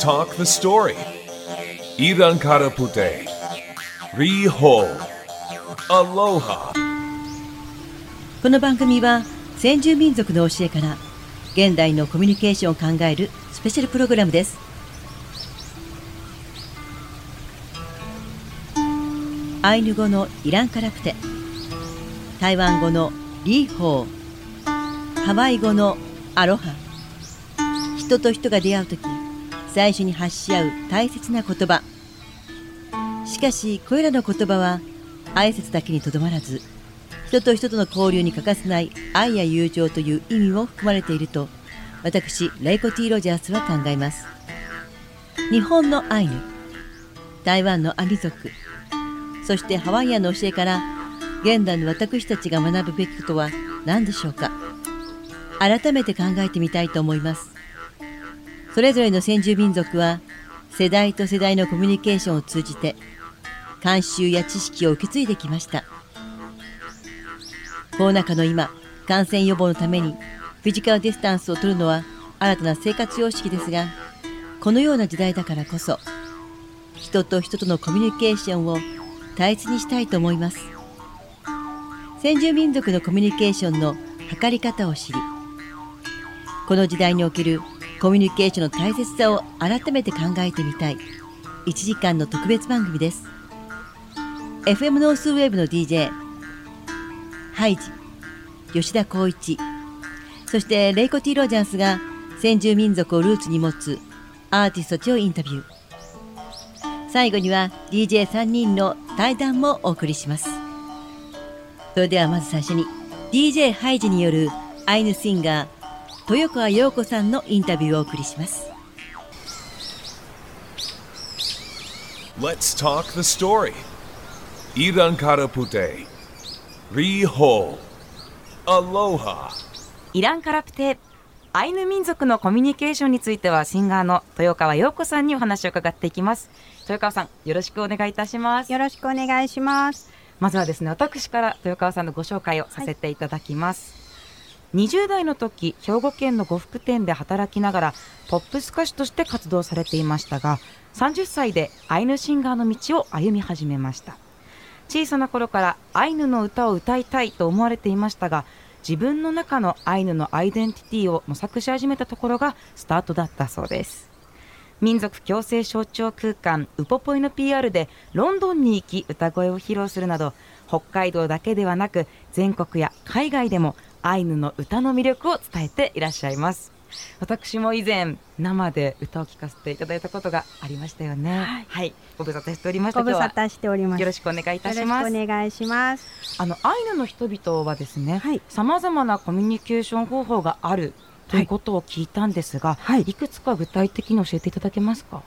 talk the story. Iran Karapute. Riho. Aloha. この番組は先住民族の教えから現代のコミュニケーションを考えるスペシャルプログラムですアイヌ語のイランカラプテ台湾語のリーホーハワイ語のアロハ人と人が出会う時最初に発し合う大切な言葉。しかしこれらの言葉は挨拶だけにとどまらず人と人との交流に欠かせない愛や友情という意味も含まれていると私レイコ・ティ・ロジャースは考えます。日本のアイヌ台湾のアリ族そしてハワイアンの教えから現代の私たちが学ぶべきことは何でしょうか？改めて考えてみたいと思います。それぞれの先住民族は世代と世代のコミュニケーションを通じて慣習や知識を受け継いできました。コロナ禍の今感染予防のためにフィジカルディスタンスを取るのは新たな生活様式ですがこのような時代だからこそ人と人とのコミュニケーションを大切にしたいと思います。先住民族のコミュニケーションの図り方を知りこの時代におけるコミュニケーションの大切さを改めて考えてみたい。1時間の特別番組です。FM ノースウェーブの DJ ハイジ吉田光一。そしてレイコ・ T・ロジャースが先住民族をルーツに持つアーティストたちをインタビュー。最後には DJ3 人の対談もお送りします。それではまず最初に DJ ハイジによるアイヌシンガー豊川陽子さんのインタビューをお送りします Let's talk the story. Iran Karapute. Riho. Aloha. イランカラプテアイヌ民族のコミュニケーションについてはシンガーの豊川陽子さんにお話を伺っていきます豊川さんよろしくお願いいたしますよろしくお願いします。まずはですね私から豊川さんのご紹介をさせていただきます、20代の時兵庫県の呉服店で働きながらポップス歌手として活動されていましたが30歳でアイヌシンガーの道を歩み始めました。小さな頃からアイヌの歌を歌いたいと思われていましたが自分の中のアイヌのアイデンティティを模索し始めたところがスタートだったそうです。民族共生象徴空間ウポポイの PR でロンドンに行き歌声を披露するなど北海道だけではなく全国や海外でもアイヌの歌の魅力を伝えていらっしゃいます。私も以前生で歌を聴かせていただいたことがありましたよね。はい、ご無沙汰しておりました。ご無沙汰しております。よろしくお願いいたします。よろしくお願いします。あのアイヌの人々はですねはい。さまざまなコミュニケーション方法があるということを聞いたんですが、はい。いくつか具体的に教えていただけますか？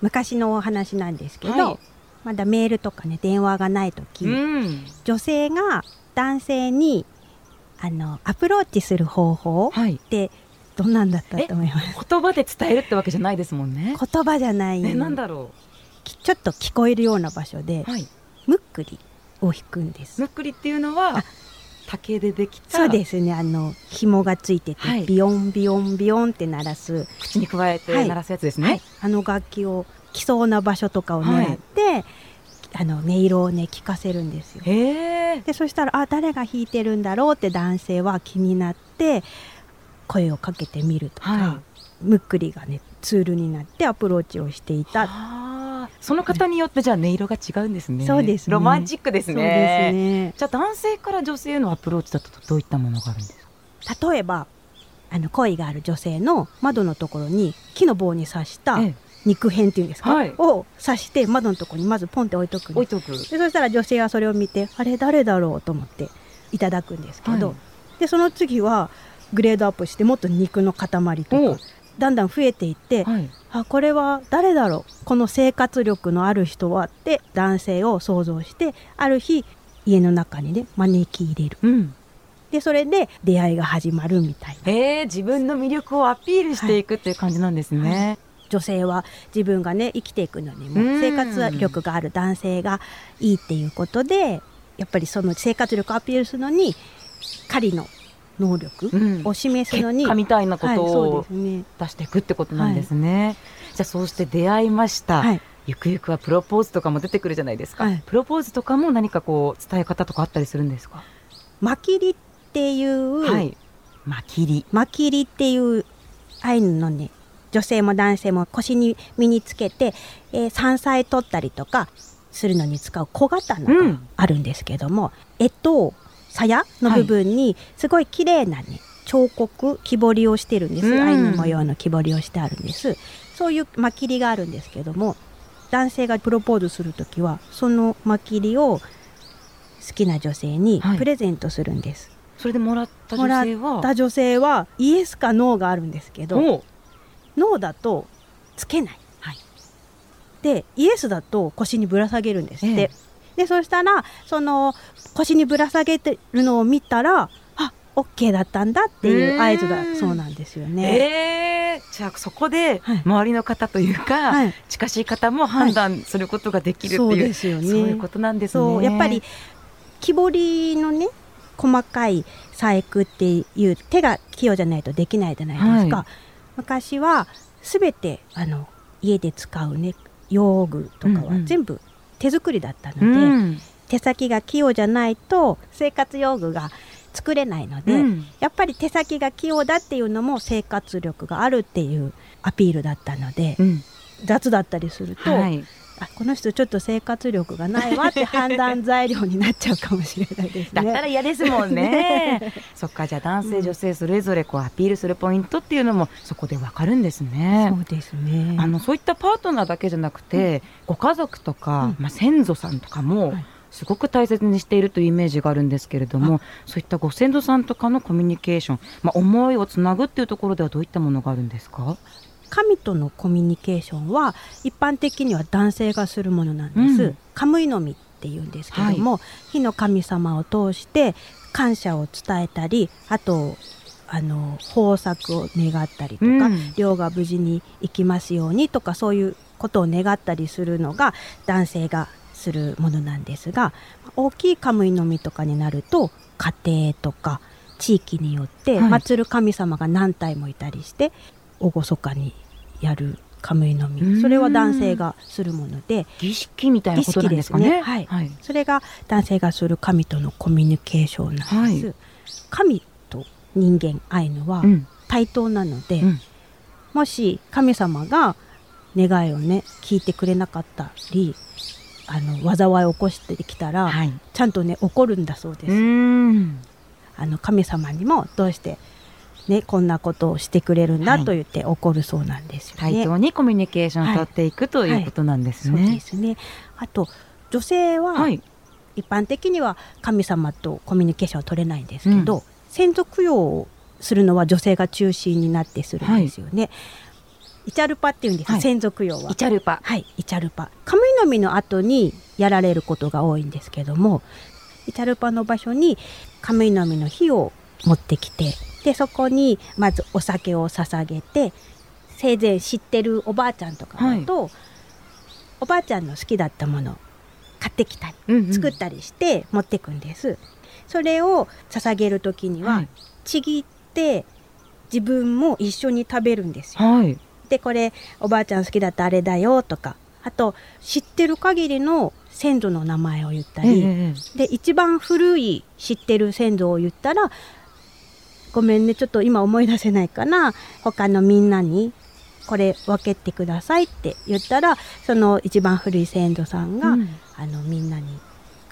昔のお話なんですけど、はい。まだメールとかね電話がない時、うん。女性が男性にあのアプローチする方法っはいてどんなんだったと思います？言葉で伝えるってわけじゃないですもんね。言葉じゃない、え、なんだろきちょっと聞こえるような場所でう。はい。むっくりを弾くんです。むっくりっていうのはあ竹でできたそうですねあの紐がついてて、はいビヨンビヨンビヨンって鳴らす口に咥えてはい鳴らすやつですはいね。、あの楽器を来そうな場所とかを狙って、あの音色をね聞かせるんですよ。でそしたらあ誰が弾いてるんだろうって男性は気になって声をかけてみるとか、はムックリがねツールになってアプローチをしていた。その方によってじゃあ音色が違うんですね。そうですねロマンチックですそうですね。ね。じゃあ男性から女性へのアプローチだとどういったものがあるんですか？例えばあの恋がある女性の窓のところに木の棒に刺したええ肉片っていうんですか、はい。を刺して窓のところにまずポンって置いとく置いとく。でそしたら女性はそれを見てあれ誰だろうと思っていただくんですけど、はい。でその次はグレードアップしてもっと肉の塊とかだんだん増えていって、はい。あこれは誰だろう？この生活力のある人はって男性を想像してある日家の中にね招き入れる。うん。でそれで出会いが始まるみたいな。へえ、自分の魅力をアピールしていくっていう感じなんですね。女性は自分がね生きていくのにもうん。生活力がある男性がいいっていうことでやっぱりその生活力をアピールするのに狩りの能力うん。を示すのに、結果みたいなことをうですね。出していくってことなんですね。じゃあそうして出会いました、はい。ゆくゆくはプロポーズとかも出てくるじゃないですか、はい。プロポーズとかも何かこう伝え方とかあったりするんですか、マキリっていう、はい。まきり。マキリっていうアイヌのね女性も男性も腰に身につけて、えー山菜取ったりとかするのに使う小刀がうんあるんですけども、えと鞘の部分にすごい綺麗なね彫刻木彫りをしてるんです、うん。アイヌ模様の木彫りをしてあるんです。そういうマキリがあるんですけども男性がプロポーズする時はそのマキリを好きな女性にはい。プレゼントするんです、それでもらった女性は？た女性はイエスかノーがあるんですけどノーだとつけない、はい。でイエスだと腰にぶら下げるんですって、ええ。でそしたらその腰にぶら下げてるのを見たらあオッケーだったんだっていう合図だうんそうなんですよね。えー、じゃあそこではい。周りの方というか、はい、近しい方も判断することができるってそうい。う、ですよね。そういうことなんですね。そうやっぱり木彫りのね細かい細工っていう手が器用じゃないとできないじゃないですか、はい昔はすべてあの家で使うね用具とかうんうん。は全部手作りだったので、うん。手先が器用じゃないと生活用具が作れないので、うん。やっぱり手先が器用だっていうのも生活力があるっていうアピールだったので、うん。雑だったりすると、はい、あこの人ちょっと生活力がないわって判断材料になっちゃうかもしれないですね。だったら嫌ですもんね。そっかじゃあ男性、うん女性それぞれこうアピールするポイントっていうのもそこでわかるんですね。そうですね。あのそういったパートナーだけじゃなくて、ご家族とか、うんまあ、先祖さんとかもはいすごく大切にしているというイメージがあるんですけれども、そういったご先祖さんとかのコミュニケーション、まあ、思いをつなぐっていうところではどういったものがあるんですか、神とのコミュニケーションは一般的には男性がするものなんです。うん。カムイの実っていうんですけども、火の神様を通して感謝を伝えたり、あとあの豊作を願ったりとか、うん。漁が無事に行きますようにとかそういうことを願ったりするのが男性がするものなんですが大きいカムイの実とかになると家庭とか地域によってはい。祀る神様が何体もいたりして厳かにやるカムイのうん。実それは男性がするもので。儀式みたいなことなんですかね。ね。はい。はい。それが男性がする神とのコミュニケーションなんです。は神と人間アイヌはうん。対等なので、うん。もし神様が願いをね聞いてくれなかったりあの災いを起こしてきたら、はい。ちゃんとね怒るんだそうです、うん。あの神様にもどうしてねこんなことをしてくれるんはいだと言って怒るそうなんですよね。対等にコミュニケーションを取っていく、ということなんですそうでね。すねあと女性は、はい、一般的には神様とコミュニケーションは取れないんですけど、う先祖供養をするのは女性が中心になってするんですよね。イチャルパっていうんです、はい先祖供養はイ。チャルパ。はい、イチャルパ。カムイの実の後にやられることが多いんですけども、イチャルパの場所にカムイの実の火を持ってきて、で、そこにまずお酒を捧げて、生前知ってるおばあちゃんとかだと、おばあちゃんの好きだったものを買ってきたり、うんうん作ったりして持ってくんです。それを捧げる時には、はいちぎって自分も一緒に食べるんですよ。はい。でこれおばあちゃん好きだったあれだよとかあと知ってる限りの先祖の名前を言ったり、ええで一番古い知ってる先祖を言ったらごめんねちょっと今思い出せないかな他のみんなにこれ分けてくださいって言ったらその一番古い先祖さんが、うんあのみんなに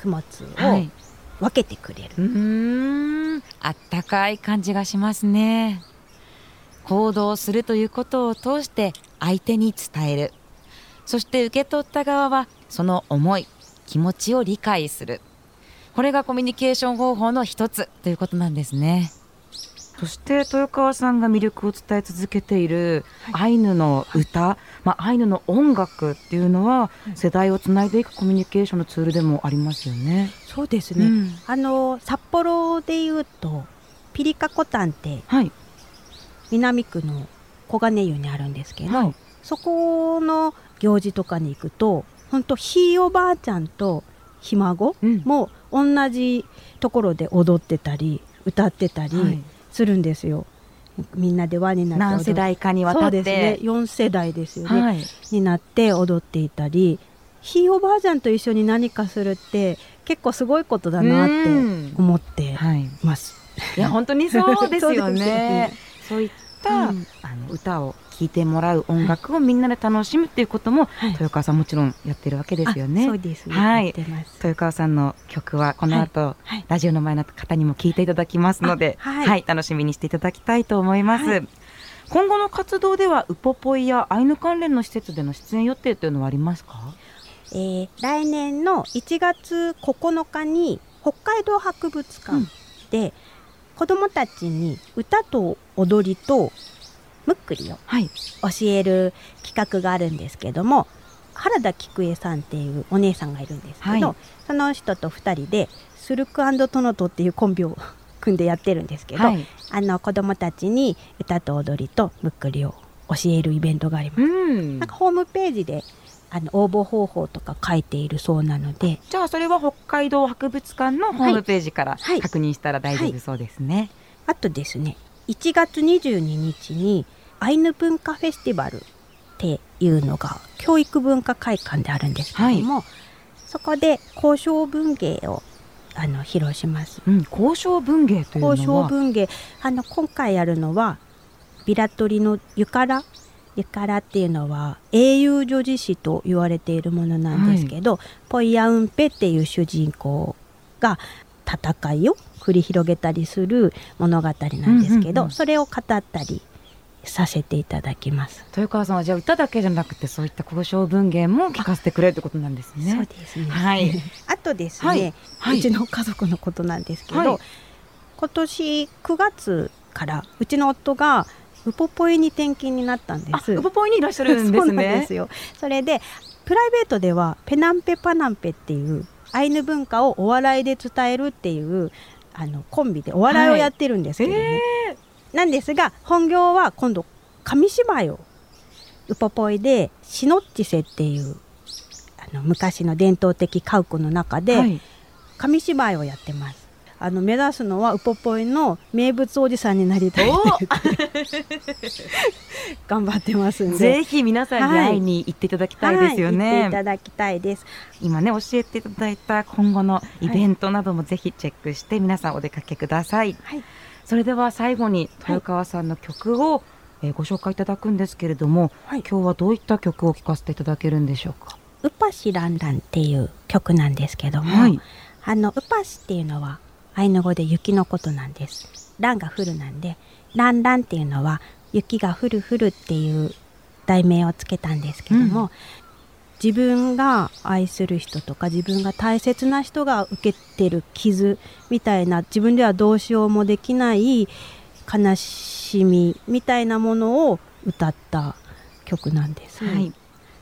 供物をはい。分けてくれる、うーん、あったかい感じがしますね。行動するということを通して相手に伝える。そして受け取った側はその思い、気持ちを理解する。これがコミュニケーション方法の一つということなんですね。そして豊川さんが魅力を伝え続けているアイヌの歌、まあ、アイヌの音楽っていうのは世代をつないでいくコミュニケーションのツールでもありますよね。そうですね、うん。あの札幌でいうとピリカコタンってはい、南区の小金湯にあるんですけど、はい。そこの行事とかに行くと本当ひいおばあちゃんとひ孫うん。も同じところで踊ってたり歌ってたりはいするんですよ。みんなで輪になって何世代かにわたって。ですね。4世代ですよね、はい、になって踊っていたりひいおばあちゃんと一緒に何かするって結構すごいことだなってうん。思ってはい、ます。いや本当にそうですよね。そういった、うん。あの歌を聴いてもらう音楽をみんなで楽しむっていうことも、はい豊川さんもちろんやってるわけですよね。あそうですね。はい。豊川さんの曲はこの後、はい。ラジオの前の方にも聞いていただきますので、あはい楽しみにしていただきたいと思います。はい今後の活動ではウポポイやアイヌ関連の施設での出演予定というのはありますか？えー来年の1月9日に北海道博物館で、子どもたちに歌と踊りとむっくりをはい。教える企画があるんですけども原田菊江さんっていうお姉さんがいるんですけど、はいその人と2人でスルクトノトっていうコンビを組んでやってるんですけど、はい。あの子どもたちに歌と踊りとむっくりを教えるイベントがあります。うんなんかホームページであの応募方法とか書いているそうなので、じゃあそれは北海道博物館のホームページからはい確認したら大丈夫そうですね。あとですね1月22日にアイヌ文化フェスティバルっていうのが教育文化会館であるんですけども、そこで交渉文芸をあの披露します。うん、交渉文芸というのは？交渉文芸。あの今回やるのはビラトリのゆからゆからっていうのは英雄女子詩と言われているものなんですけど、ポイヤウンペっていう主人公が戦いを繰り広げたりする物語なんですけど、うんうんうんそれを語ったりさせていただきます。豊川さんはじゃあ歌だけじゃなくてそういった交渉文芸も聞かせてくれるってことなんですね。そうですね。はい。あとですね、はいはいうちの家族のことなんですけど、はい今年9月からうちの夫がウポポイに転勤になったんであ、す。ウポポイにいらっしゃるんでそうなんすね。ですよ。それでプライベートではペナンペパナンペっていうアイヌ文化をお笑いで伝えるっていうあのコンビでお笑いをやってるんですけどね。なんですが本業は今度紙芝居をウポポイでシノッチセっていうあの昔の伝統的家屋の中で、はい。紙芝居をやってます。あの目指すのはウポポイの名物おじさんになりたいお 頑張ってますんで。ぜひ皆さんに会いに行っていただきたいですよはい、行ってね。いただきたいです。今ね教えていただいた今後のイベントなどもぜひチェックして皆さんお出かけください。はい、それでは最後に豊川さんの曲を、えーご紹介いただくんですけれども、はい今日はどういった曲を聴かせていただけるんでしょうか？ウパシランランっていう曲なんですけども、はいあのウパシっていうのはアイヌ語で雪のことなんです。ランが降るなんで、ランランっていうのは雪が降る降るっていう題名をつけたんですけども、うん自分が愛する人とか自分が大切な人が受けてる傷みたいな自分ではどうしようもできない悲しみみたいなものを歌った曲なんです。はい。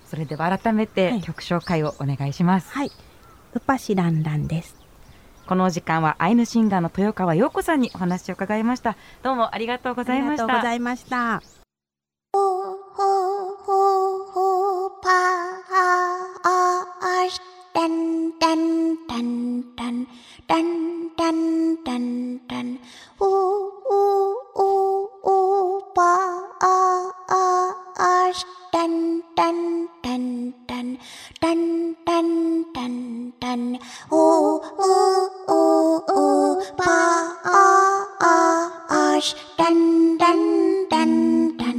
それでは改めてはい曲紹介をお願いします。はい。ウパシランランです。この時間はアイヌシンガーの豊川陽子さんにお話を伺いました。どうもありがとうございました。ありがとうございました。ほほほほパーアシダンダンダンダパー dun dun dun dun. Dun dun dun dun. Oh oh oh oh ba ah ah ash. Dun dun dun dun.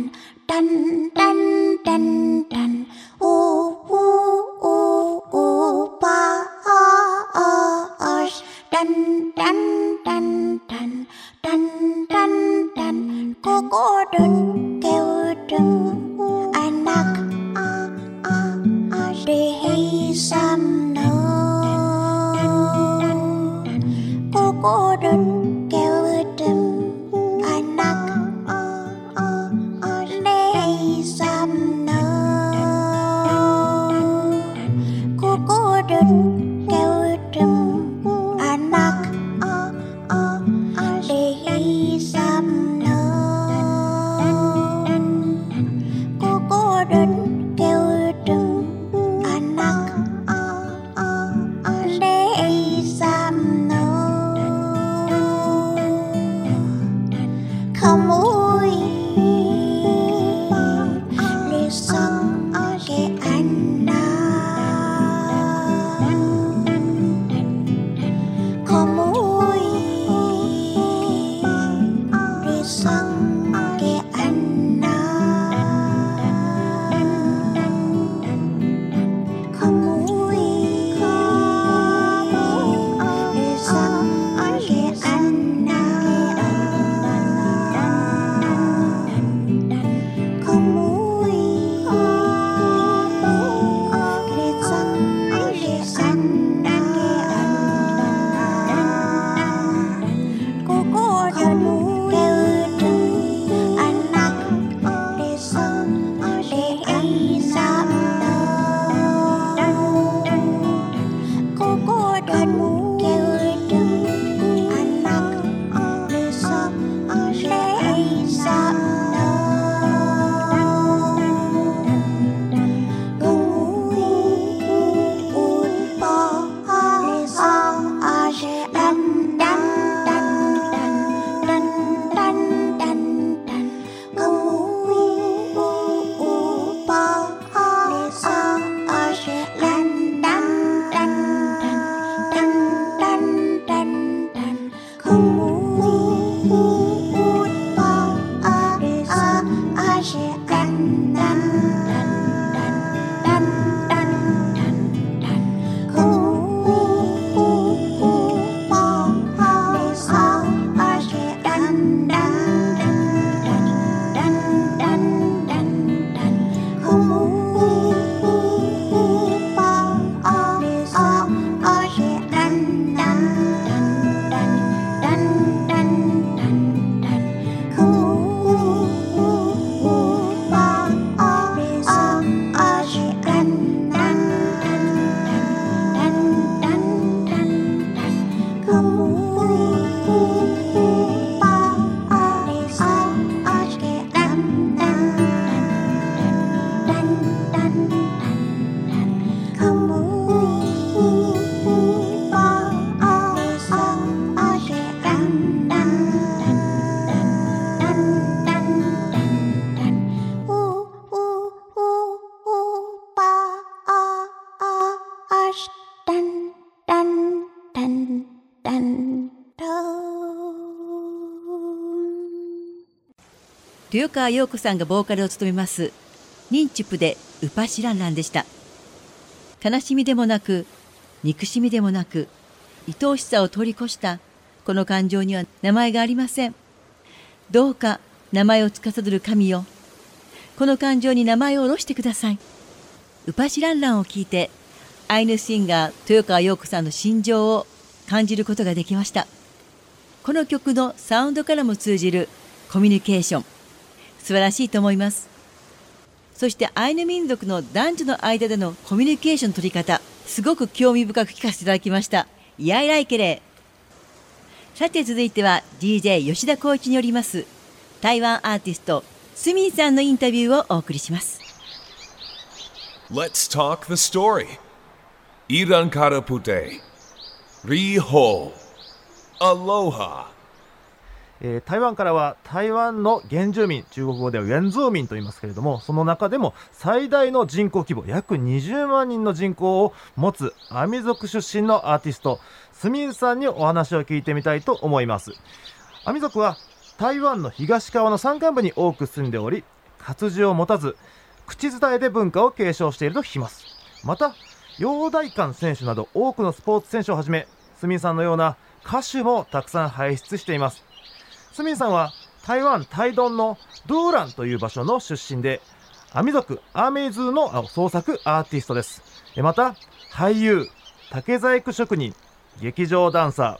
Dun dun dun dun. Oh oh oh oh ba ah ah ash. Dun dun dun dun. Dun dun dun. Cô cô đừng kêu dun. lạc a đi hay sam đâu cô cô đơn 豊川陽子さんがボーカルを務めます。ニンチュプでウパシランランでした。悲しみでもなく憎しみでもなく愛おしさを通り越したこの感情には名前がありません。どうか名前を司る神よ。この感情に名前を下ろしてください。ウパシランランを聞いてアイヌシンガー豊川陽子さんの心情を感じることができました。この曲のサウンドからも通じるコミュニケーション。素晴らしいと思いますそしてアイヌ民族の男女の間でのコミュニケーションの取り方すごく興味深く聞かせていただきましたイヤイライケレさて続いては DJ 吉田光一によります台湾アーティストスミンさんのインタビューをお送りします Let's talk the story. Iran Karapute. Riho. Aloha. えー台湾からは台湾の原住民中国語では原住民と言いますけれどもその中でも最大の人口規模約20万人の人口を持つアミ族出身のアーティストスミンさんにお話を聞いてみたいと思います。アミ族は台湾の東側の山間部に多く住んでおり活字を持たず口伝えで文化を継承していると聞きます。また陽大館選手など多くのスポーツ選手をはじめスミンさんのような歌手もたくさん輩出しています。スミンさんは台湾台東のドゥーランという場所の出身でアミ族アーメイズーのあ創作アーティストです。えまた俳優竹細工職人劇場ダンサ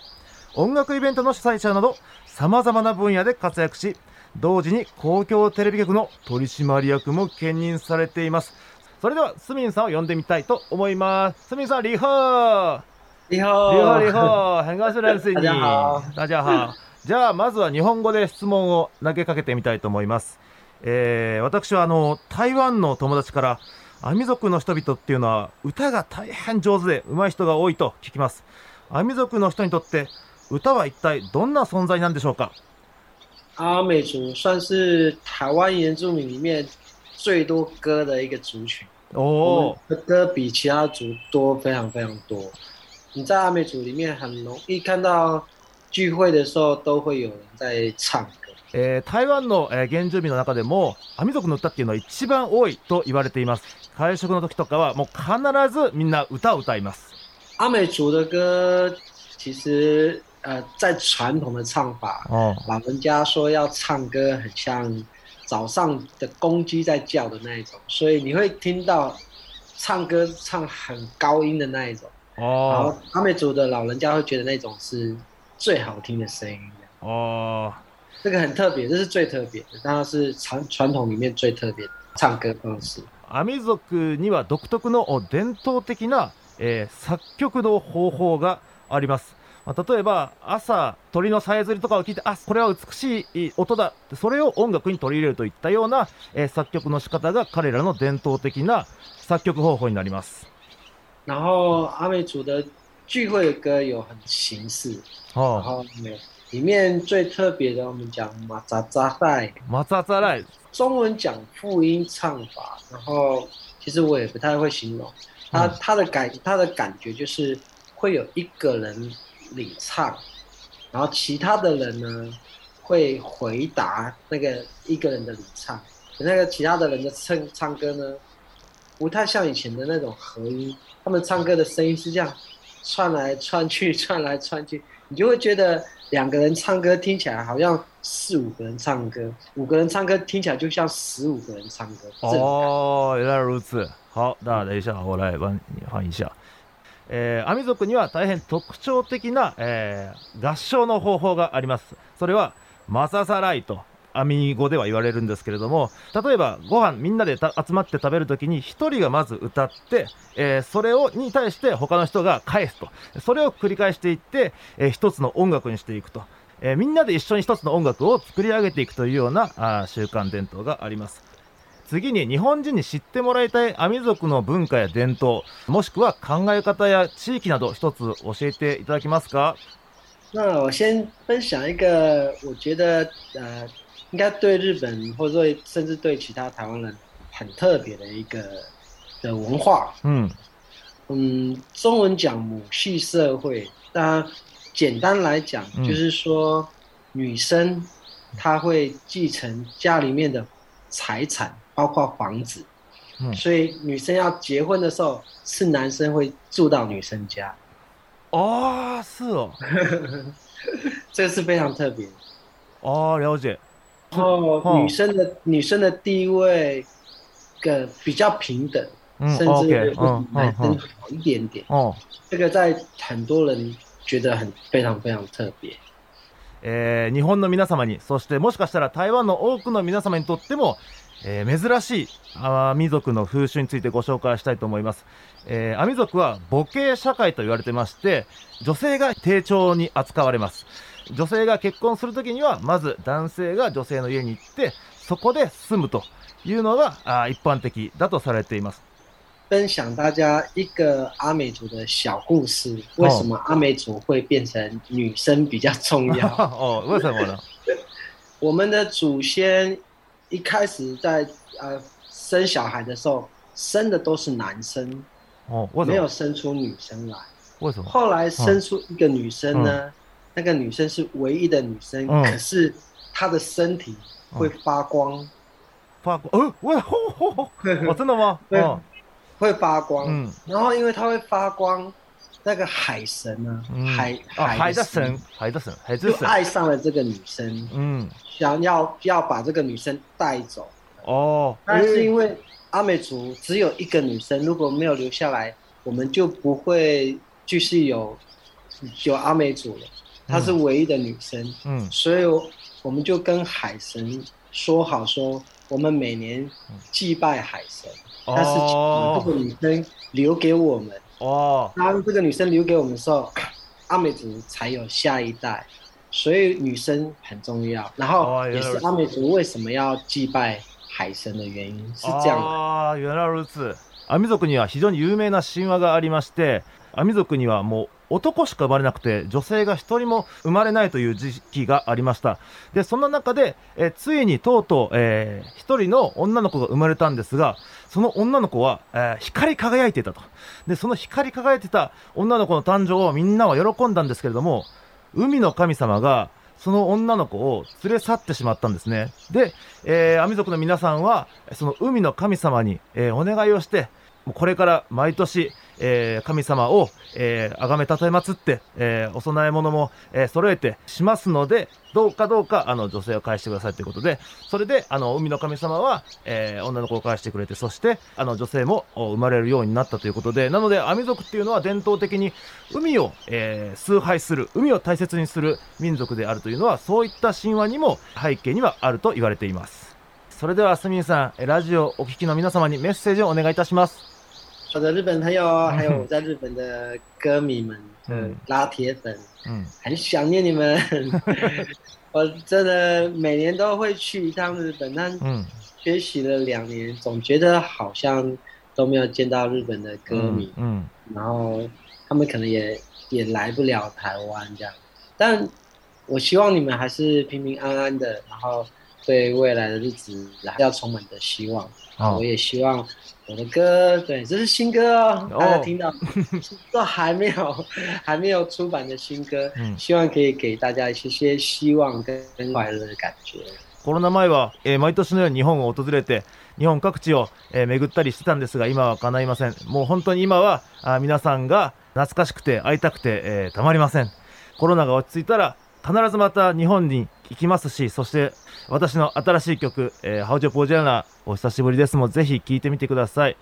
ー音楽イベントの主催者など様々な分野で活躍し同時に公共テレビ局の取締役も兼任されています。それではスミンさんを呼んでみたいと思います。スミンさんリホー。リホー。リホー変顔するやつに。大家好大家好じゃあまずは日本語で質問を投げかけてみたいと思います、えー私はあの台湾の友達からアミ族の人々っていうのは歌が大変上手で上手い人が多いと聞きますアミ族の人にとって歌は一体どんな存在なんでしょうか？阿美族算是台湾原住民里面最多歌的一个族群。お我お们的歌比其他族多非常非常多。你在阿美族里面很容易看到聚会的时候都会有人在唱歌。えー台湾の、えー原住民の中でもアミ族の歌っていうのは一番多いと言われています会食の時とかはもう必ずみんな歌を歌います阿美族的歌其实呃，在传统的唱法，哦老人家说要唱歌很像早上的公鸡在叫的那一种，所以你会听到唱歌唱很高音的那一种。然后哦阿美族的老人家会觉得那种是 最好听的声音。哦这个很特别，这是最特别的，它是传传统里面最特别的唱歌方式。アミ族には独特のお伝統的な、えー作曲の方法があります、まあ例えば朝鳥のさえずりとかを聞いてあこれは美しい音だそれを音楽に取り入れるといったような、えー作曲の仕方が彼らの伝統的な作曲方法になります然后阿美族的聚会的歌有很形式，然はあ后有里面最特别的，我们讲马扎扎带，松朝ライ中文讲复音唱法，然后其实我也不太会形容，它嗯它的感它的感觉就是会有一个人领唱，然后其他的人呢会回答那个一个人的领唱，那个其他的人的唱唱歌呢不太像以前的那种合音，他们唱歌的声音是这样 串来串去，串来串去，你就会觉得两个人唱歌听起来好像四五个人唱歌，五个人唱歌听起来就像十五个人唱歌。这种哦，原来如此。好，那等一下我来帮你换一下。えー、アミ族には大変特徴的な、えー合唱の方法があります。それはマササライと アミ語では言われるんですけれども、例えばご飯みんなで集まって食べるときに一人がまず歌って、えーそれをに対して他の人が返すと、それを繰り返していって、えー一つの音楽にしていくと。えーみんなで一緒に一つの音楽を作り上げていくというようなあ習慣伝統があります。次に日本人に知ってもらいたいアミ族の文化や伝統もしくは考え方や地域など一つ教えていただけますか？那我先分享一个，我觉得呃，应该对日本或者说甚至对其他台湾人很特别的一个的文化。うん嗯，中文讲母系社会，那简单来讲嗯就是说，女生她会继承家里面的财产，包括房子，嗯所以女生要结婚的时候，是男生会住到女生家，ああ是哦这个是非常特别的。ああ了解 然后哦。女生的女生的地位，个比较平等，うん甚至比うん男生うん好一点点。うん这个在很多人觉得很非常非常特别。えー日本の皆様にそしてもしかしたら台湾の多くの皆様にとっても、えー珍しいアミ族の風習についてご紹介したいと思います、えーアミ族は母系社会と言われてまして女性が丁重に扱われます女性が結婚するときにはまず男性が女性の家に行ってそこで住むというのがあー一般的だとされています。分享大家一个阿美族的小故事，为什么阿美族会变成女生比较重要？哦。为什么呢？我们的祖先一开始在呃生小孩的时候，生的都是男生，哦没有生出女生来。为什么？后来生出一个女生呢，那个女生是唯一的女生，嗯。可是她的身体会发光，发光。哦，哇吼吼吼哦真的吗？对哦。会发光。嗯。然后因为它会发光，那个海神啊，嗯。海啊海的神。神海的神海之就神爱上了这个女生，嗯。想要要把这个女生带走。哦。但是因为为阿美族只有一个女生，如果没有留下来，我们就不会继续有有阿美族了。她是唯一的女生，嗯所以我们就跟海神说好说，我们每年祭拜海神，但是请哦这个女生留给我们。哦当这个女生留给我们的时候，阿美族才有下一代，所以女生很重要。然后哦原来如此也是阿美族为什么要祭拜海神的原因是这样的。ああ原来如此アミ族には非常に有名な神話がありまして アミ族にはもう男しか生まれなくて女性が一人も生まれないという時期がありました。でそんな中で、えついにとうとう、えー人の女の子が生まれたんですがその女の子は、えー光り輝いていたと。でその光り輝いてた女の子の誕生をみんなは喜んだんですけれども海の神様がその女の子を連れ去ってしまったんですね。で、えー、アミ族の皆さんはその海の神様に、えーお願いをしてもうこれから毎年、えー神様を、えー、崇めたたえ祀って、えーお供え物も、えー揃えてしますので、どうかどうか、あの、女性を返してくださいということで、それで、あの、海の神様は、えー女の子を返してくれて、そして、あの、女性も生まれるようになったということで、なので、アミ族っていうのは伝統的に、海を、えー崇拝する、海を大切にする民族であるというのは、そういった神話にも背景にはあると言われています。それでは、スミンさん、ラジオお聞きの皆様にメッセージをお願いいたします。我的日本朋友，还有我在日本的歌迷们、嗯嗯，拉铁粉，嗯很想念你们。我真的每年都会去一趟日本，但嗯学习了两年，总觉得好像都没有见到日本的歌迷，嗯然后他们可能也也来不了台湾这样。但我希望你们还是平平安安的，然后对未来的日子还要充满着希望。好我也希望我的歌，对，这是新歌哦，哦大家听到 都还没有 还没有出版的新歌，嗯希望可以给大家一些些希望跟跟快乐的感觉。コロナ前は、えー毎年のように日本を訪れて、日本各地を、えー巡ったりしてたんですが、今は叶いません。もう本当に今は、あ皆さんが懐かしくて会いたくて、えーたまりません。コロナが落ち着いたら、必ずまた日本に行きますし、そして私の新しい曲「ハオジョポジャナ」お久しぶりです。もぜひ聴いてみてください。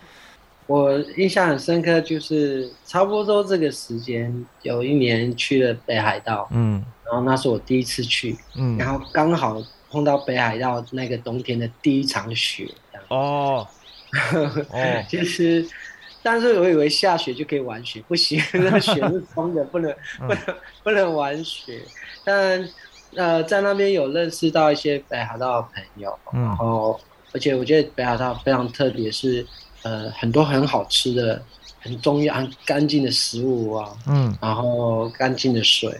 我印象很深刻就是差不多这个时间有一年去了北海道嗯。然后那是我第一次去嗯。然后刚好碰到北海道那个冬天的第一场雪哦。其 实但是我以为下雪就可以玩雪不行那雪是风的不能不能不能玩雪。但呃，在那边有认识到一些北海道的朋友，嗯然后而且我觉得北海道非常特别，是呃很多很好吃的、很中意、很干净的食物啊，うん。然后干净的水，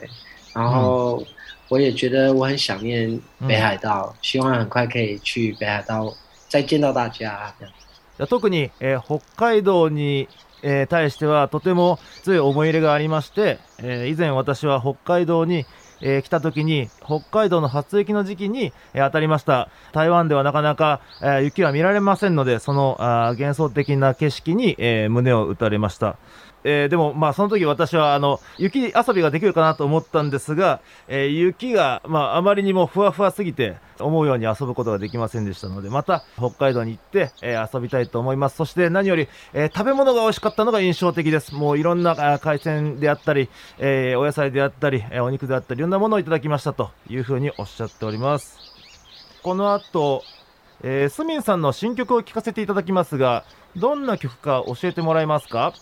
然后我也觉得我很想念北海道，希望很快可以去北海道再见到大家。这样いや特に、えー北海道に、えー対してはとても強い思い入れがありまして、えー以前私は北海道に、 えー来た時に北海道の初雪の時期に、えー当たりました。台湾ではなかなか、えー雪は見られませんのでそのあ幻想的な景色に、え胸を打たれました。えーでも、まあ、その時私はあの雪遊びができるかなと思ったんですが、えー雪が、まあ、あまりにもふわふわすぎて思うように遊ぶことができませんでしたのでまた北海道に行って、えー遊びたいと思います。そして何より、えー食べ物が美味しかったのが印象的です。もういろんな海鮮であったり、えーお野菜であったり、えーお肉であったりいろんなものをいただきましたというふうにおっしゃっております。この後、えースミンさんの新曲を聴かせていただきますがどんな曲か教えてもらえますか？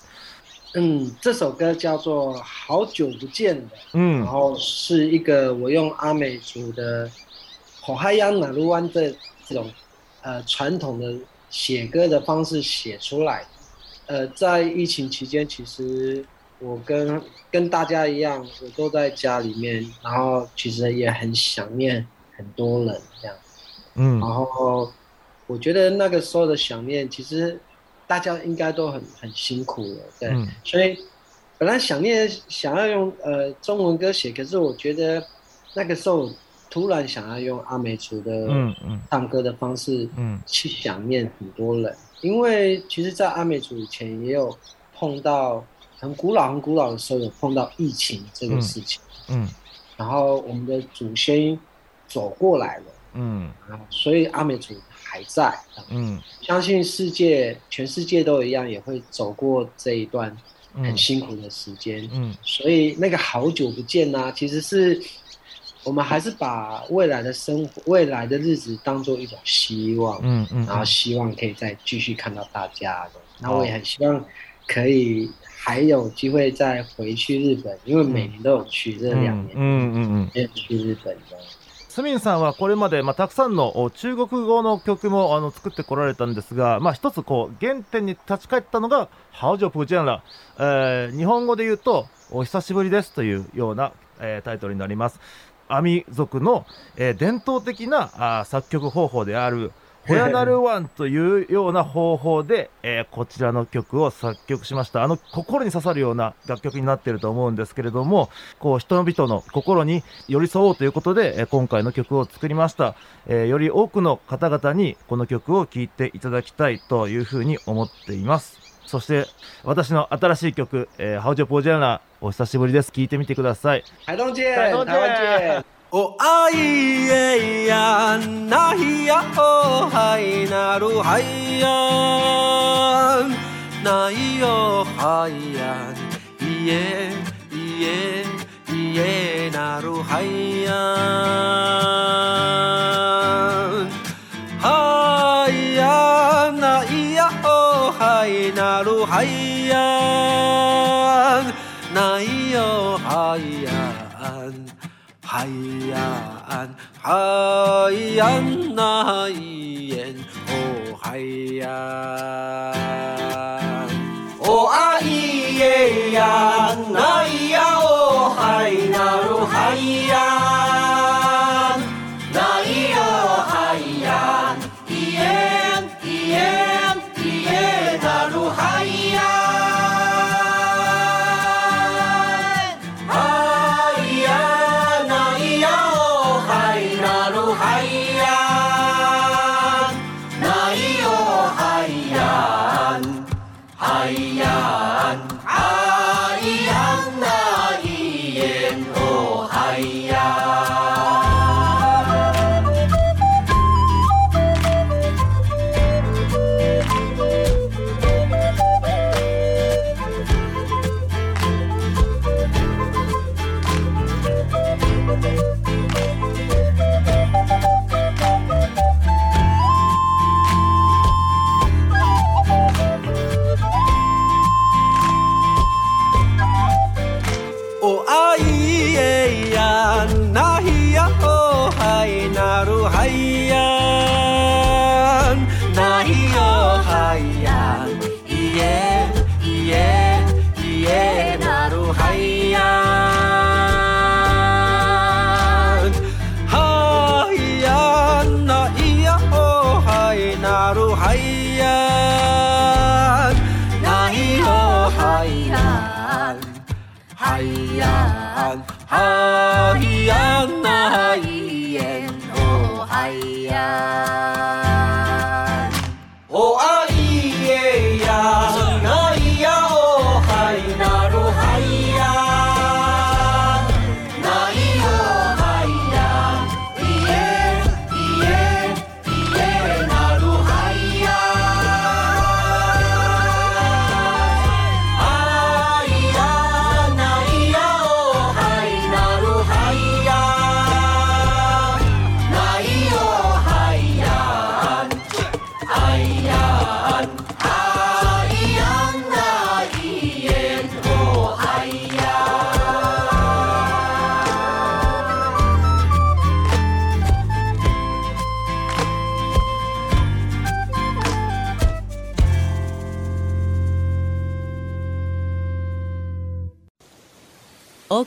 嗯，这首歌叫做《好久不见的》，うん然后是一个我用阿美族的火海洋南路湾这这种呃传统的写歌的方式写出来的。呃，在疫情期间，其实我跟跟大家一样，我都在家里面，然后其实也很想念很多人这样。うん然后我觉得那个时候的想念，其实 大家应该都很很辛苦了，对。うん所以本来想念想要用呃中文歌写，可是我觉得那个时候突然想要用阿美族的うんうん唱歌的方式うん去想念很多人，因为其实，在阿美族以前也有碰到很古老很古老的时候有碰到疫情这个事情，うん然后我们的祖先走过来了，うん啊，所以阿美族 还在。うん相信世界全世界都一样，也会走过这一段很辛苦的时间。うん所以那个好久不见呐、其实是我们还是把未来的生活、未来的日子当做一种希望，うんうん然后希望可以再继续看到大家的。那我也很希望可以还有机会再回去日本，因为每年都有去，这两年うんうんうん没有去日本的。 スミンさんはこれまで、まあ、たくさんの中国語の曲もあの作ってこられたんですが、まあ、一つこう原点に立ち返ったのが「ハオジョプジェンラ」えー日本語で言うと「お久しぶりです」というような、えータイトルになります。アミ族の、えー伝統的なあ作曲方法であるホヤナルワンというような方法で、えーこちらの曲を作曲しました。あの心に刺さるような楽曲になっていると思うんですけれども、こう人々の心に寄り添おうということで、えー今回の曲を作りました、えーより多くの方々にこの曲を聴いていただきたいというふうに思っています。そして私の新しい曲、えー、ハウジョポージャーナお久しぶりです。聴いてみてください。台东见，台东见台湾见。おあいえやないやおはいなるはいやないよはいやいえいえいえなるはいやはいやないやおはいなるはいやないよはいやはいやんはいやはいやんはいやんないえ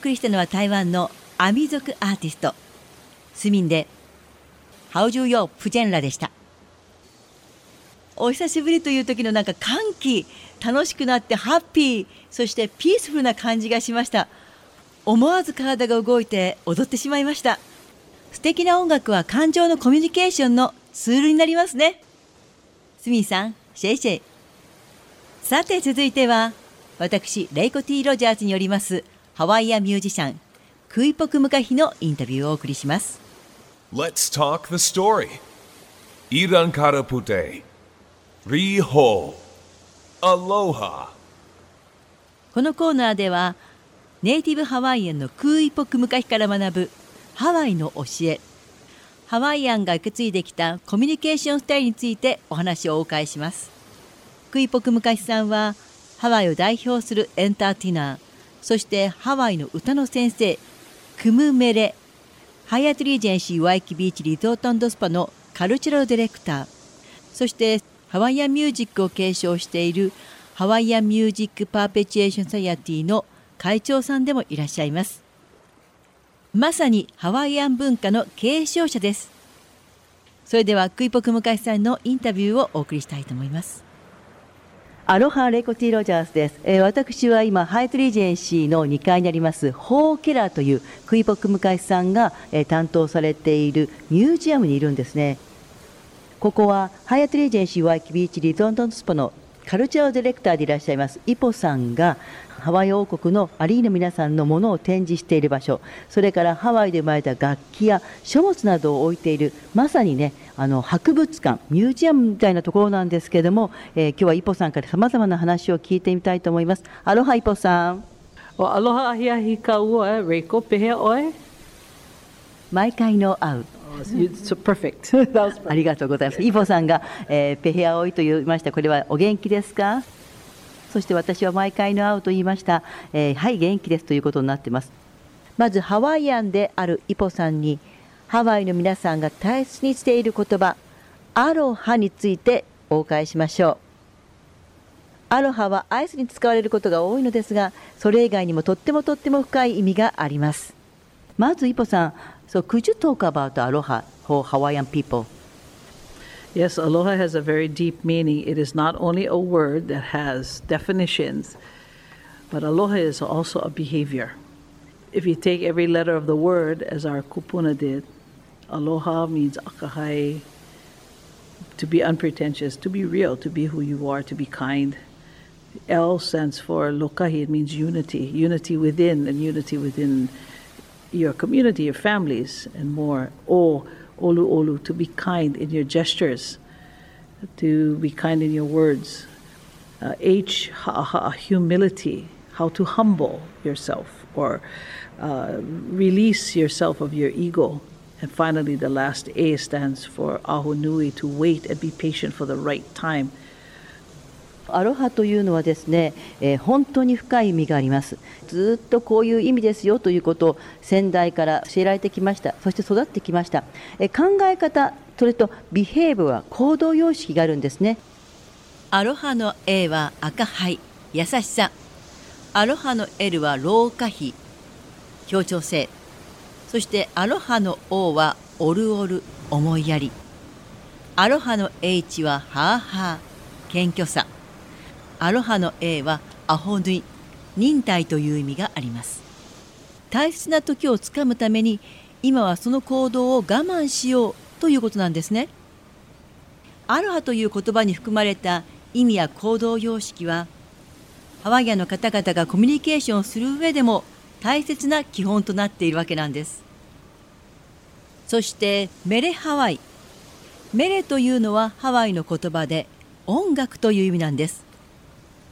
送りしたのは台湾のアミ族アーティスト。スミンで「ハオジュヨプジェンラ」でした。お久しぶりという時のなんか歓喜楽しくなってハッピーそしてピースフルな感じがしました。思わず体が動いて踊ってしまいました。素敵な音楽は感情のコミュニケーションのツールになりますね。スミンさんシェイシェイ。さて続いては私レイコ・ティ・ロジャーズによりますハワイアンミュージシャンクイポクムカヒのインタビューをお送りします Let's talk the story. Iran Karapute. Riho. Aloha. このコーナーではネイティブハワイアンのクイポクムカヒから学ぶハワイの教えハワイアンが受け継いできたコミュニケーションスタイルについてお話をお伺いしますクイポクムカヒさんはハワイを代表するエンターテイナーそしてハワイの歌の先生 kumu mele ハイアットリージェンシーワイキビーチリゾートスパのカルチャラルディレクター。そしてハワイアンミュージックを継承している Hawaiian Music Perpetuation Society の会長さんでもいらっしゃいます。まさにハワイアン文化の継承者です。それではクイポクムカヒさんのインタビューをお送りしたいと思います。アロハレコティロジャースです、えー、私は今ハイアットリージェンシーの2階にありますホーケラーというクイポクムカヒさんが、えー、担当されているミュージアムにいるんですね。ここはハイアトリージェンシーワイキビーチリゾンドンスポのカルチャーディレクターでいらっしゃいますイポさんがハワイ王国の aliʻi の皆さんのものを展示している場所。それからハワイで生まれた楽器や書物などを置いているまさにねあの博物館ミュージアムみたいなところなんですけれども、えー、今日はイポさんからさまざまな話を聞いてみたいと思います。アロハイポさん。アロハヒアヒカウアレコペヘオエ。毎回の会う. ありがとうございます。イボさんが、えー、ペヘアオイと言いました。これはお元気ですか？そして私は毎回の会うと言いました。えー、はい、元気ですということになっています。まずハワイアンであるイポさんに、ハワイの皆さんが大切にしている言葉、アロハについてお伺いしましょう。アロハはアイスに使われることが多いのですが、それ以外にもとってもとっても深い意味があります。まずイポさん、So could you talk about aloha for Hawaiian people? Yes, aloha has a very deep meaning. It is not only a word that has definitions, but aloha is also a behavior. If you take every letter of the word, as our kupuna did, aloha means akahai, to be unpretentious, to be real, to be who you are, to be kind. L stands for lokahi, it means unity, unity within and unity within your community, your families, and more. O, olu olu, to be kind in your gestures, to be kind in your words. Uh, H, ha, ha, humility, how to humble yourself or uh, release yourself of your ego. And finally, the last A stands for ahunui, to wait and be patient for the right time. アロハというのはですね、えー、本当に深い意味があります。ずっとこういう意味ですよということを先代から教えられてきました。そして育ってきました、えー、考え方それとビヘイブは行動様式があるんですね。アロハの A は赤灰。優しさ。アロハの L は老化比。協調性。そしてアロハの O はオルオル。思いやり。アロハの H はハーハー。謙虚さ。アロハの A はアホヌイ忍耐という意味があります。大切な時をつかむために今はその行動を我慢しようということなんですね。アロハという言葉に含まれた意味や行動様式はハワイアンの方々がコミュニケーションをする上でも大切な基本となっているわけなんです。そしてメレハワイ。メレというのはハワイの言葉で音楽という意味なんです。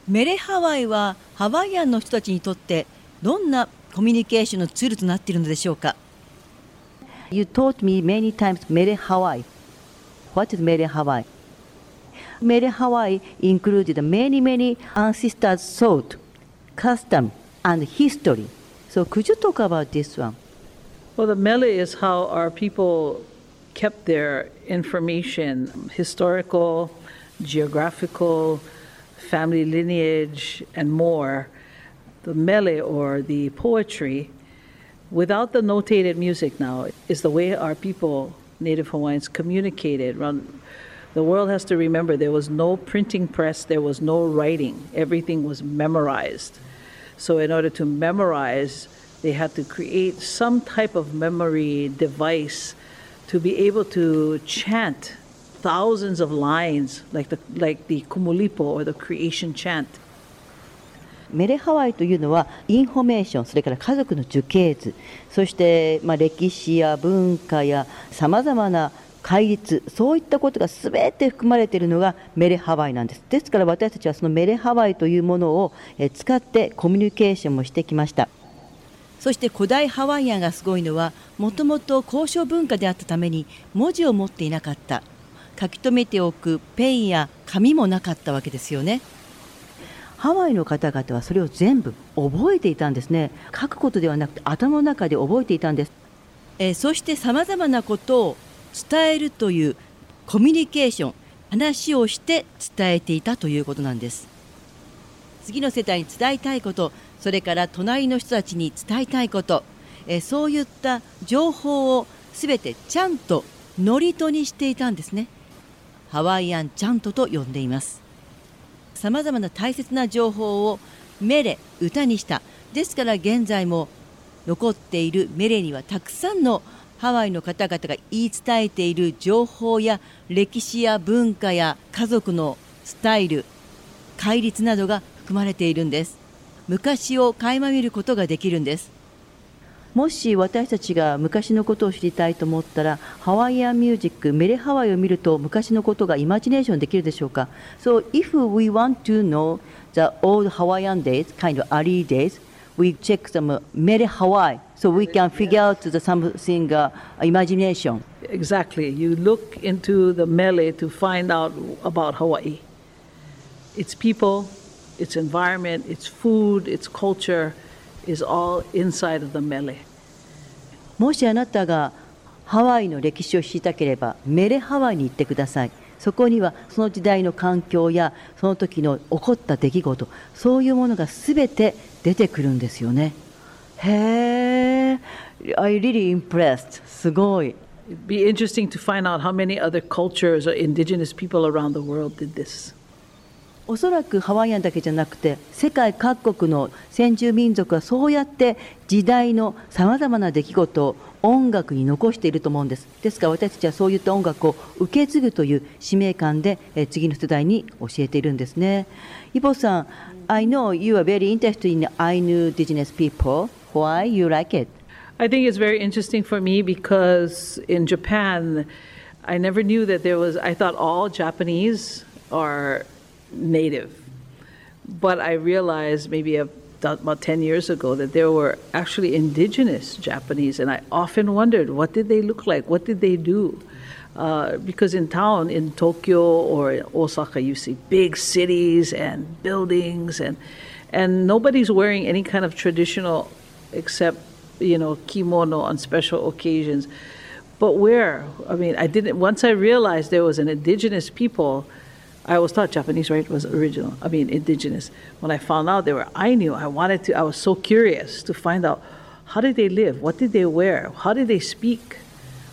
メレハワイはハワイアンの人たちにとってどんなコミュニケーションのツールとなっているのでしょうか You taught me many times Mere Hawaii. What is Mere Hawaii? Mere Hawaii included many, many ancestors' thought, custom, and history. So could you talk about this one? Well, the mele is how our people kept their information, historical, geographical, family lineage, and more, the mele or the poetry, without the notated music now, is the way our people, Native Hawaiians, communicated. The world has to remember there was no printing press, there was no writing, everything was memorized. So, in order to memorize, they had to create some type of memory device to be able to chant thousands of lines, like the, like the Kumulipo or the creation chant. mele Hawaiʻi というのはインフォメーションそれから家族の樹形図。そして、まあ、歴史や文化やさまざまな戒律そういったことがすべて含まれているのが mele Hawaiʻi なんです。ですから私たちはその mele Hawaiʻi というものを使ってコミュニケーションもしてきました。そして古代ハワイアンがすごいのはもともと交渉文化であったために文字を持っていなかった書き留めておくペンや紙もなかったわけですよね。ハワイの方々はそれを全部覚えていたんですね。書くことではなくて頭の中で覚えていたんです。えーそしてさまざまなことを伝えるというコミュニケーション話をして伝えていたということなんです。次の世代に伝えたいことそれから隣の人たちに伝えたいこと、えーそういった情報をすべてちゃんとノリとにしていたんですねハワイアンチャントと呼んでいます。さまざまな大切な情報をメレ歌にした。ですから現在も残っているメレにはたくさんのハワイの方々が言い伝えている情報や歴史や文化や家族のスタイル戒律などが含まれているんです。昔を垣間見ることができるんです。もし私たちが昔のことを知りたいと思ったらハワイアンミュージックメレハワイを見ると昔のことがイマジネーションできるでしょうか So if we want to know the old Hawaiian days, kind of early days, we check some Mere Hawaii so we can figure out the something uh, imagination. Exactly. You look into the mele to find out about Hawaii. Its people, its environment, its food, its culture is all inside of the mele. もしあなたがハワイの歴史を知りたければメレハワイに行ってくださいそこにはその時代の環境やその時の起こった出来事そういうものが全て出てくるんですよねへえ I really impressed すごい It'd be interesting to find out how many other cultures or indigenous people around the world did this. おそらくハワイアンだけじゃなくて世界各国の先住民族はそうやって時代のさまざまな出来事を音楽に残していると思うんですですから私たちはそういった音楽を受け継ぐという使命感でえ次の世代に教えているんですねイボさん I know you are very interested in Ainu indigenous people why you like it I think it's very interesting for me because in Japan, I never knew that there was, I thought all Japanese are native. But I realized maybe about 10 years ago that there were actually indigenous Japanese, and I often wondered what did they look like? What did they do? Uh, because in town, in Tokyo or in Osaka, you see big cities and buildings, and and nobody's wearing any kind of traditional, except you know kimono on special occasions. But where? I mean, I didn't. Once I realized there was an indigenous people, I always thought Japanese, right, was original. I mean, indigenous. When I found out they were Ainu, I wanted to. I was so curious to find out how did they live, what did they wear, how did they speak,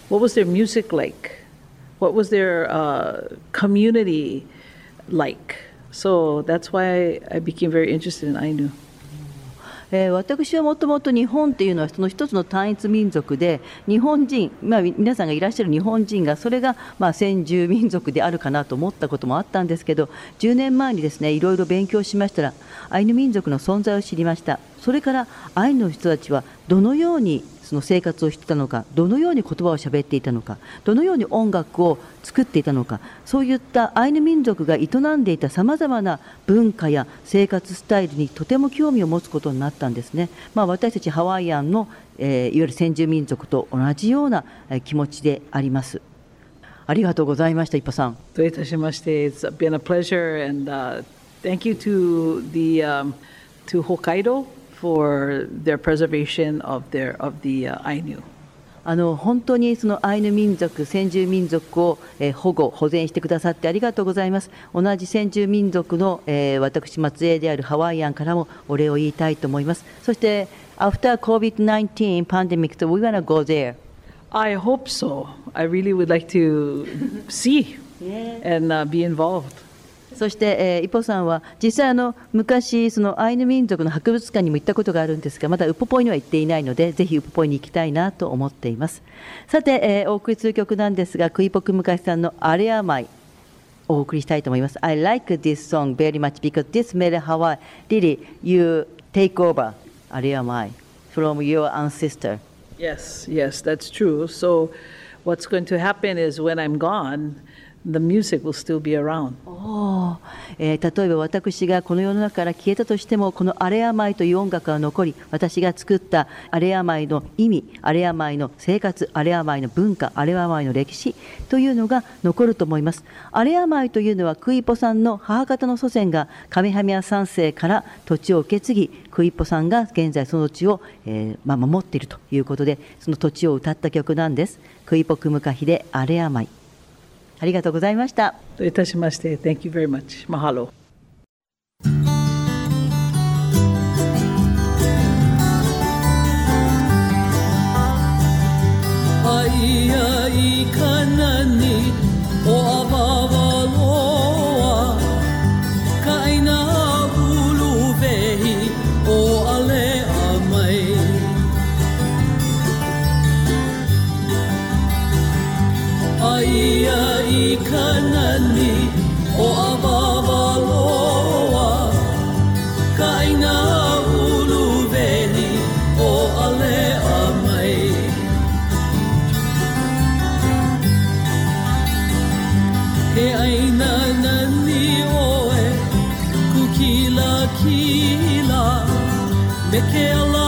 what was their music like, what was their uh, community like. So that's why I became very interested in Ainu. えー私はもともと日本っていうのはその一つの単一民族で日本人、まあ、皆さんがいらっしゃる日本人がそれがまあ先住民族であるかなと思ったこともあったんですけど10年前にですねいろいろ勉強しましたらアイヌ民族の存在を知りました。それからアイヌの人たちはどのようにその生活をしていたのかどのように言葉を喋っていたのかどのように音楽を作っていたのかそういったアイヌ民族が営んでいたさまざまな文化や生活スタイルにとても興味を持つことになったんですね、まあ、私たちハワイアンの、えーいわゆる先住民族と同じような気持ちであります。ありがとうございました一歩さん。どういたしまして、It's been a pleasure, and uh, thank you to the um, to Hokkaido. For their preservation of their of the uh, Ainu. あの本当にそのアイヌ民族、先住民族を、えー保護、保全してくださってありがとうございます。同じ先住民族の、えー私、末裔であるハワイアンからもお礼を言いたいと思います。そして、After COVID-19 pandemic, so we wanna go there. I hope so. I really would like to see and uh, be involved. そして、えー、イポさんは実際あの昔そのアイヌ民族の博物館にも行ったことがあるんですがまだウポポイには行っていないのでぜひウポポイに行きたいなと思っていますさて、えーお送りする曲なんですがクイポクムカシさんの「あれやまい」お送りしたいと思います I like this song very much because this made Hawaii really you take over あれやまい from your ancestor Yes, yes, that's true. So, what's going to happen is when I'm gone, the music will still be around. えー例えば私がこの世の中から消えたとしてもこのアレアマイという音楽が残り私が作ったアレアマイの意味アレアマイの生活アレアマイの文化アレアマイの歴史というのが残ると思います。アレアマイというのはクイポさんの母方の祖先がカメハメア三世から土地を受け継ぎクイポさんが現在その地を、えーまあ、守っているということでその土地を歌った曲なんです。クイポクムカヒでアレアマイありがとうございましたどういたしまして、Thank you very much. Mahalo. あいやいかなにおあばば me que Allah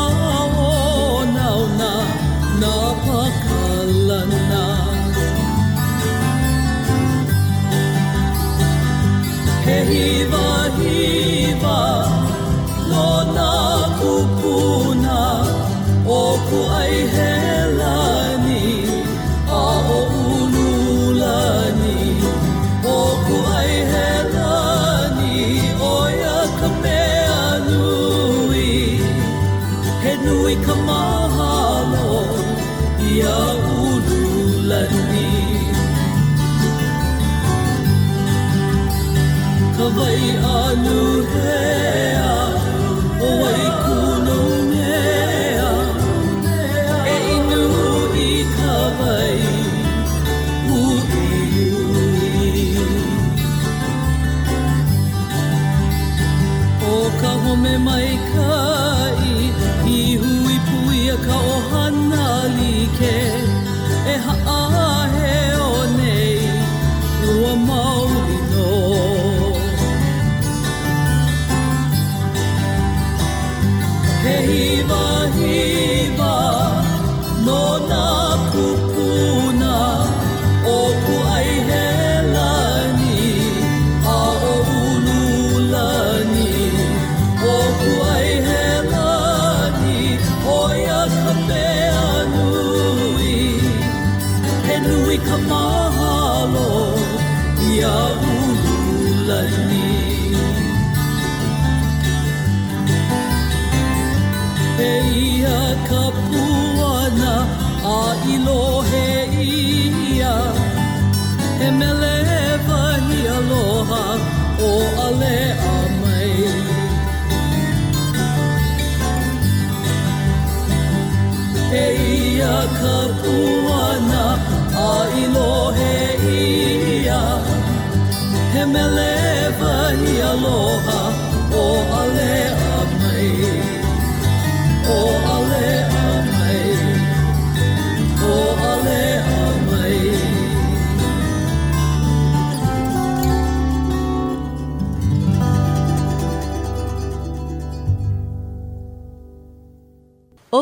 play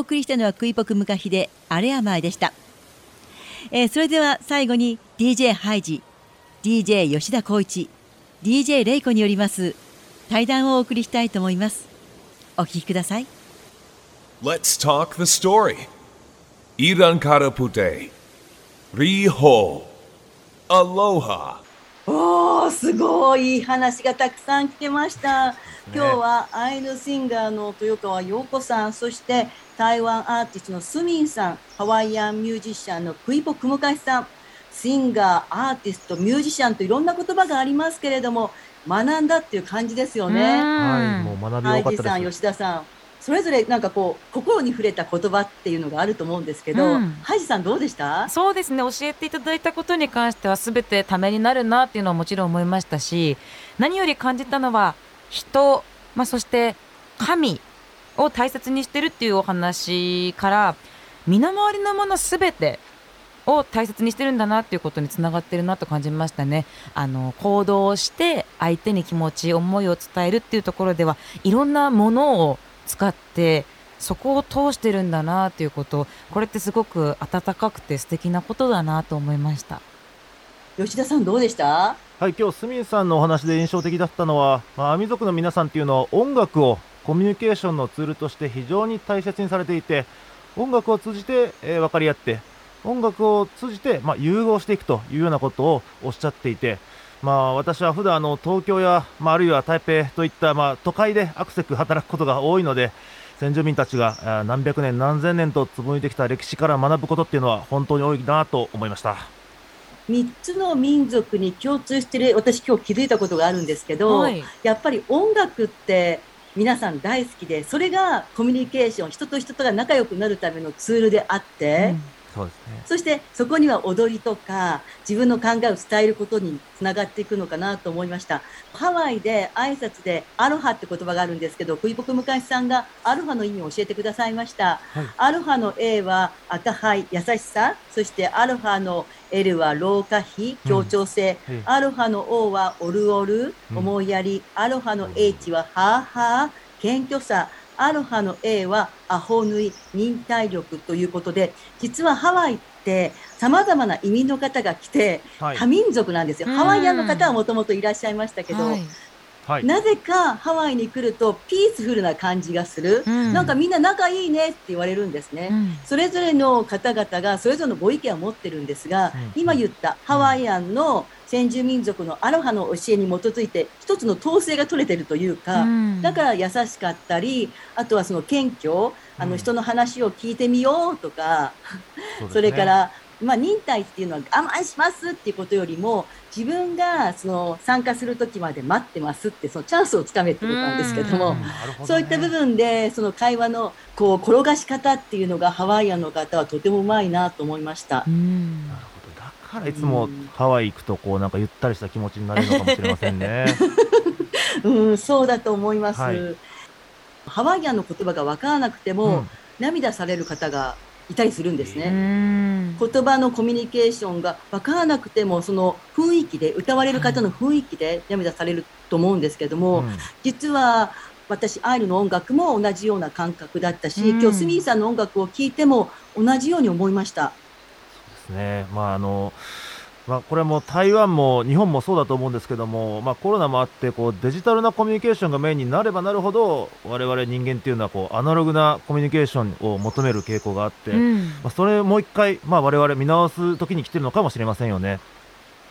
送りしたのはクイポクムカヒでアレアマイでした、えーそれでは最後に DJ ハイジ DJ 吉田光一 DJ レイコによります対談をお送りしたいと思いますお聞きください Let's talk the story. Iran Karapute. Riho. Aloha. おーすごいいい話がたくさん来てました。今日はアイヌシンガーの豊川陽子さんそして台湾アーティストのスミンさんハワイアンミュージシャンのクイポクムカシさん。シンガーアーティストミュージシャンといろんな言葉がありますけれども学んだっていう感じですよね。はい、もう学びったイジさん、です。吉田さん、それぞれなんかこう心に触れた言葉っていうのがあると思うんですけど、うんハイジさんどうでした？そうですね教えていただいたことに関しては全てためになるなっていうのはもちろん思いましたし何より感じたのは人、まあ、そして神を大切にしてるっていうお話から身の回りのもの全てを大切にしてるんだなっていうことにつながってるなと感じましたね。あの行動をして相手に気持ち思いを伝えるっていうところではいろんなものを使ってそこを通してるんだなっていうことこれってすごく温かくて素敵なことだなと思いました。吉田さんどうでした？はい、今日、スミンさんのお話で印象的だったのは、まあ、アミ族の皆さんっていうのは音楽をコミュニケーションのツールとして非常に大切にされていて、音楽を通じて、えー分かり合って、音楽を通じて、まあ、融合していくというようなことをおっしゃっていて、まあ、私は普段あの東京や、まあ、あるいは台北といった、まあ、都会でアクセク働くことが多いので、先住民たちが何百年、何千年と紡いできた歴史から学ぶことっていうのは本当に多いなと思いました。3つの民族に共通してる私今日気づいたことがあるんですけど、はいやっぱり音楽って皆さん大好きでそれがコミュニケーション人と人とが仲良くなるためのツールであって、そうですね。そしてそこには踊りとか自分の考えを伝えることにつながっていくのかなと思いました。ハワイで挨拶でアロハって言葉があるんですけど、クイポクムカシさんがアロハの意味を教えてくださいました。はいアロハの A は赤灰、優しさ。そしてアロハの L は老化比、協調性。うんアロハの O はオルオル、うん思いやり。アロハの H はハーハー、謙虚さ。アロハの A はアホ縫い、忍耐力ということで、実はハワイって様々な移民の方が来て、はい多民族なんですよ。うんハワイアンの方はもともといらっしゃいましたけど、はいはい。なぜかハワイに来るとピースフルな感じがする。うん。なんかみんな仲いいねって言われるんですね。うん。それぞれの方々がそれぞれのご意見を持ってるんですが、うん今言ったハワイアンの先住民族のアロハの教えに基づいて一つの統制が取れてるというか、うん。だから優しかったり、あとはその謙虚、あうん。の人の話を聞いてみようとか、そね。それから、まあ、忍耐っていうのは我慢しますっていうことよりも、自分がその参加する時まで待ってますって、そのチャンスをつかめってことなんですけども、ねそういった部分で、その会話のこう転がし方っていうのがハワイアンの方はとてもうまいなと思いましたう。んなるほど。だからいつもハワイ行くと、こうなんかゆったりした気持ちになれるのかもしれませんね。うん、そうだと思います。はいハワイアンの言葉が分からなくても、うん涙される方がいたりするんですうね。ん言葉のコミュニケーションが分からなくても、その雰囲気で、歌われる方の雰囲気で涙されると思うんですけども、うん実は私、アイルの音楽も同じような感覚だったし、うん今日スミーさんの音楽を聴いても同じように思いました。ですね。まああの。まあ、これはもう台湾も日本もそうだと思うんですけども、まあ、コロナもあってこうデジタルなコミュニケーションがメインになればなるほど我々人間っていうのはこうアナログなコミュニケーションを求める傾向があって、うんまあ、それをもう一回、まあ、我々見直す時に来てるのかもしれませんよね。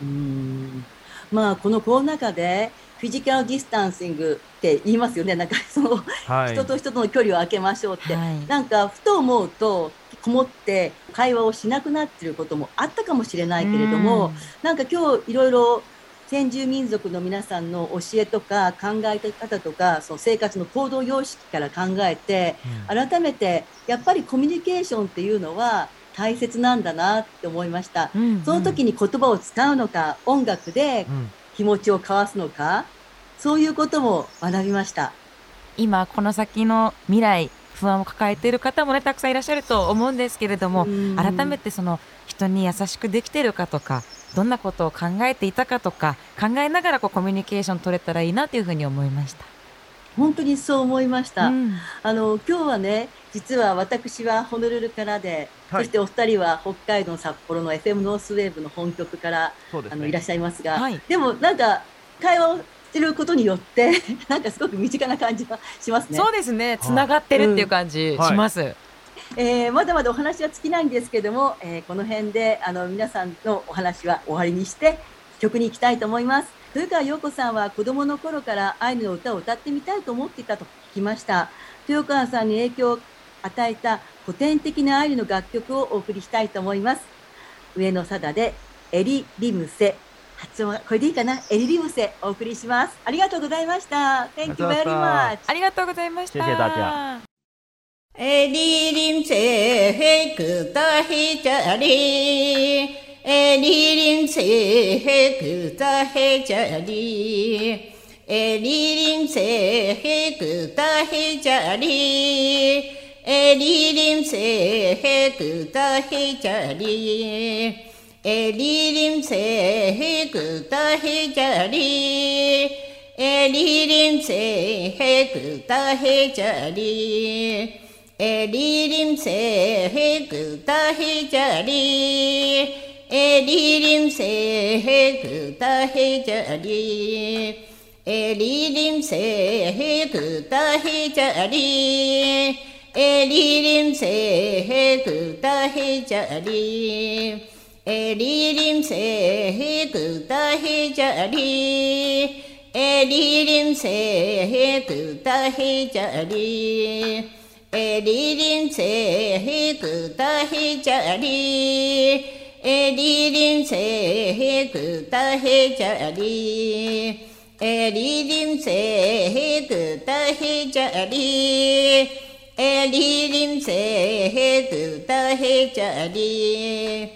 うんまあ、このコロナ禍で、フィジカルディスタンシングって言いますよね。なんかその、はい、人と人との距離を空けましょうって。はいなんか、ふと思うと、こもって会話をしなくなっていることもあったかもしれないけれども、なんか今日いろいろ先住民族の皆さんの教えとか考え方とか、その生活の行動様式から考えて、うん改めてやっぱりコミュニケーションっていうのは大切なんだなって思いました。うんその時に言葉を使うのか、音楽でうん気持ちを交わすのか、そういうことも学びました。今この先の未来不安を抱えている方もねたくさんいらっしゃると思うんですけれどもうん。改めてその人に優しくできているかとかどんなことを考えていたかとか考えながらこうコミュニケーション取れたらいいなというふうに思いました。本当にそう思いました。うん。あの今日はね、実は私はホノルルからで、はい。そしてお二人は北海道札幌の FM ノースウェーブの本局からね。あのいらっしゃいますが、はい。でもなんか会話をしてることによって、なんかすごく身近な感じがしますね。そうですねつながってるっていう感じします。えーまだまだお話は尽きないんですけども、えーこの辺であの皆さんのお話は終わりにして曲に行きたいと思います。豊川陽子さんは子供の頃からアイヌの歌を歌ってみたいと思っていたと聞きました。豊川さんに影響を与えた古典的なアイヌの楽曲をお送りしたいと思います。上野貞でエリリムセ。発音これでいいかな？エリリムセお送りします。ありがとうございました。Thank you very much ありがとうございました。エリリムセヘクタヒチャリエリリムセヘクタヘチャリ。エリリムセヘクタヘチャリ。エリリムセヘクタヘチャリ。 에리림 새해 그다해 자리. 에리림 새해 그다해 자리. 에리림 새해 그다해 자리. 에리림 새해 그다해 자리. 에리림 새해 그다해 자리. 에리림 새해 그다해 자리. 哎，李林采，哥打黑家来。哎，李林采，哥打黑家来。哎，李林采，哥打黑家来。哎，李林采，哥打黑家来。哎，李林采，哥打黑家来。哎，李林采，哥打黑家来。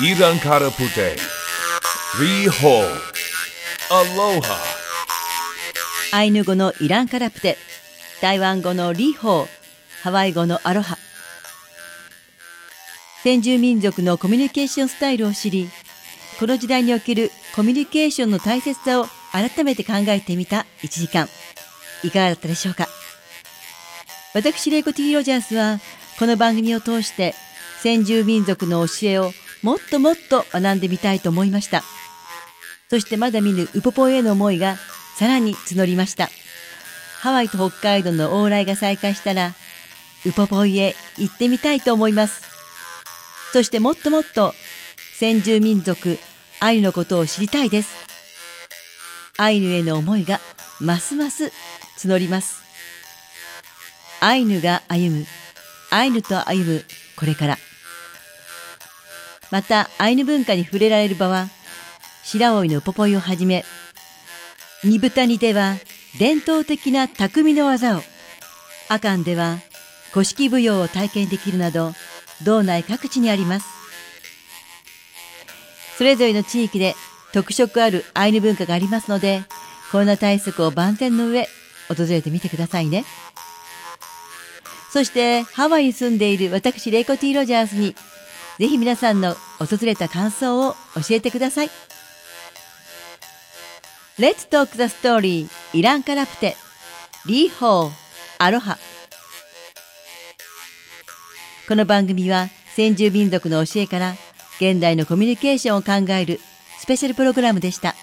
イランからプテアアイヌ語のイランからプテ台湾語のリホーハワイ語のアロハ先住民族のコミュニケーションスタイルを知りこの時代におけるコミュニケーションの大切さを改めて考えてみた1時間いかがだったでしょうか私レイコ・ティ・ロジャースはこの番組を通して先住民族の教えをもっともっと学んでみたいと思いました。そしてまだ見ぬウポポへの思いがさらに募りました。ハワイと北海道の往来が再開したら、ウポポイへ行ってみたいと思います。そしてもっともっと先住民族アイヌのことを知りたいです。アイヌへの思いがますます募ります。アイヌが歩む、アイヌと歩むこれから。またアイヌ文化に触れられる場は、白老のポポイをはじめ、煮豚煮では伝統的な匠の技を、阿寒では古式舞踊を体験できるなど、道内各地にあります。それぞれの地域で特色あるアイヌ文化がありますので、コロナ対策を万全の上、訪れてみてくださいね。そして、ハワイに住んでいる私、レイコ・ティ・ロジャースに、ぜひ皆さんの訪れた感想を教えてください。Let's talk the story イランカラプテリーホーアロハこの番組は先住民族の教えから現代のコミュニケーションを考えるスペシャルプログラムでした。